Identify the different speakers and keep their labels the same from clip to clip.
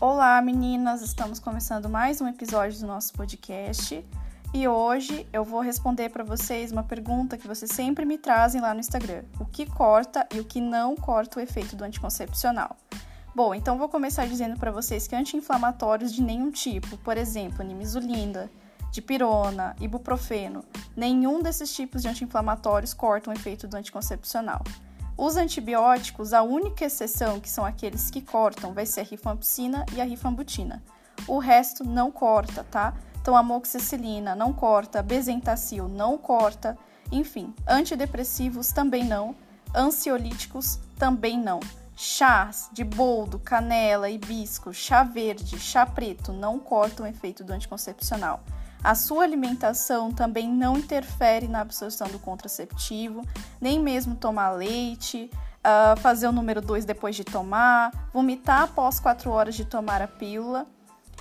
Speaker 1: Olá, meninas! Estamos começando mais um episódio do nosso podcast e hoje eu vou responder para vocês uma pergunta que vocês sempre me trazem lá no Instagram: o que corta e o que não corta o efeito do anticoncepcional? Bom, então vou começar dizendo para vocês que anti-inflamatórios de nenhum tipo, por exemplo, nimesulida, dipirona, ibuprofeno, nenhum desses tipos de anti-inflamatórios cortam o efeito do anticoncepcional. Os antibióticos, a única exceção, que são aqueles que cortam, vai ser a rifampicina e a rifambutina. O resto não corta, tá? Então, amoxicilina não corta, bezentacil não corta, enfim, antidepressivos também não, ansiolíticos também não. Chás de boldo, canela, hibisco, chá verde, chá preto não cortam o efeito do anticoncepcional. A sua alimentação também não interfere na absorção do contraceptivo, nem mesmo tomar leite, uh, fazer o número 2 depois de tomar, vomitar após 4 horas de tomar a pílula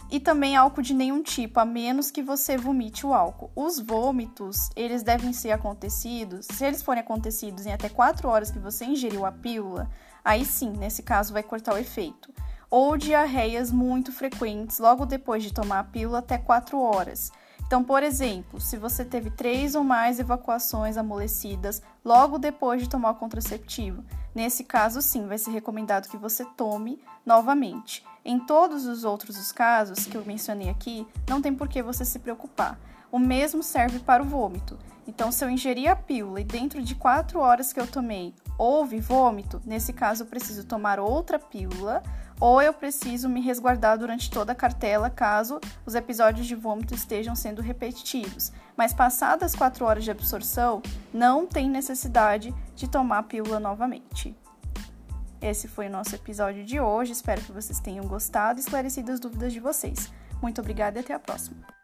Speaker 1: e também álcool de nenhum tipo, a menos que você vomite o álcool. Os vômitos, eles devem ser acontecidos, se eles forem acontecidos em até 4 horas que você ingeriu a pílula, aí sim, nesse caso vai cortar o efeito. Ou diarreias muito frequentes logo depois de tomar a pílula até 4 horas. Então, por exemplo, se você teve três ou mais evacuações amolecidas logo depois de tomar o contraceptivo, nesse caso sim vai ser recomendado que você tome novamente. Em todos os outros casos que eu mencionei aqui, não tem por que você se preocupar. O mesmo serve para o vômito. Então, se eu ingerir a pílula e dentro de 4 horas que eu tomei houve vômito, nesse caso eu preciso tomar outra pílula ou eu preciso me resguardar durante toda a cartela caso os episódios de vômito estejam sendo repetitivos. Mas passadas 4 horas de absorção, não tem necessidade de tomar a pílula novamente. Esse foi o nosso episódio de hoje. Espero que vocês tenham gostado e esclarecido as dúvidas de vocês. Muito obrigada e até a próxima.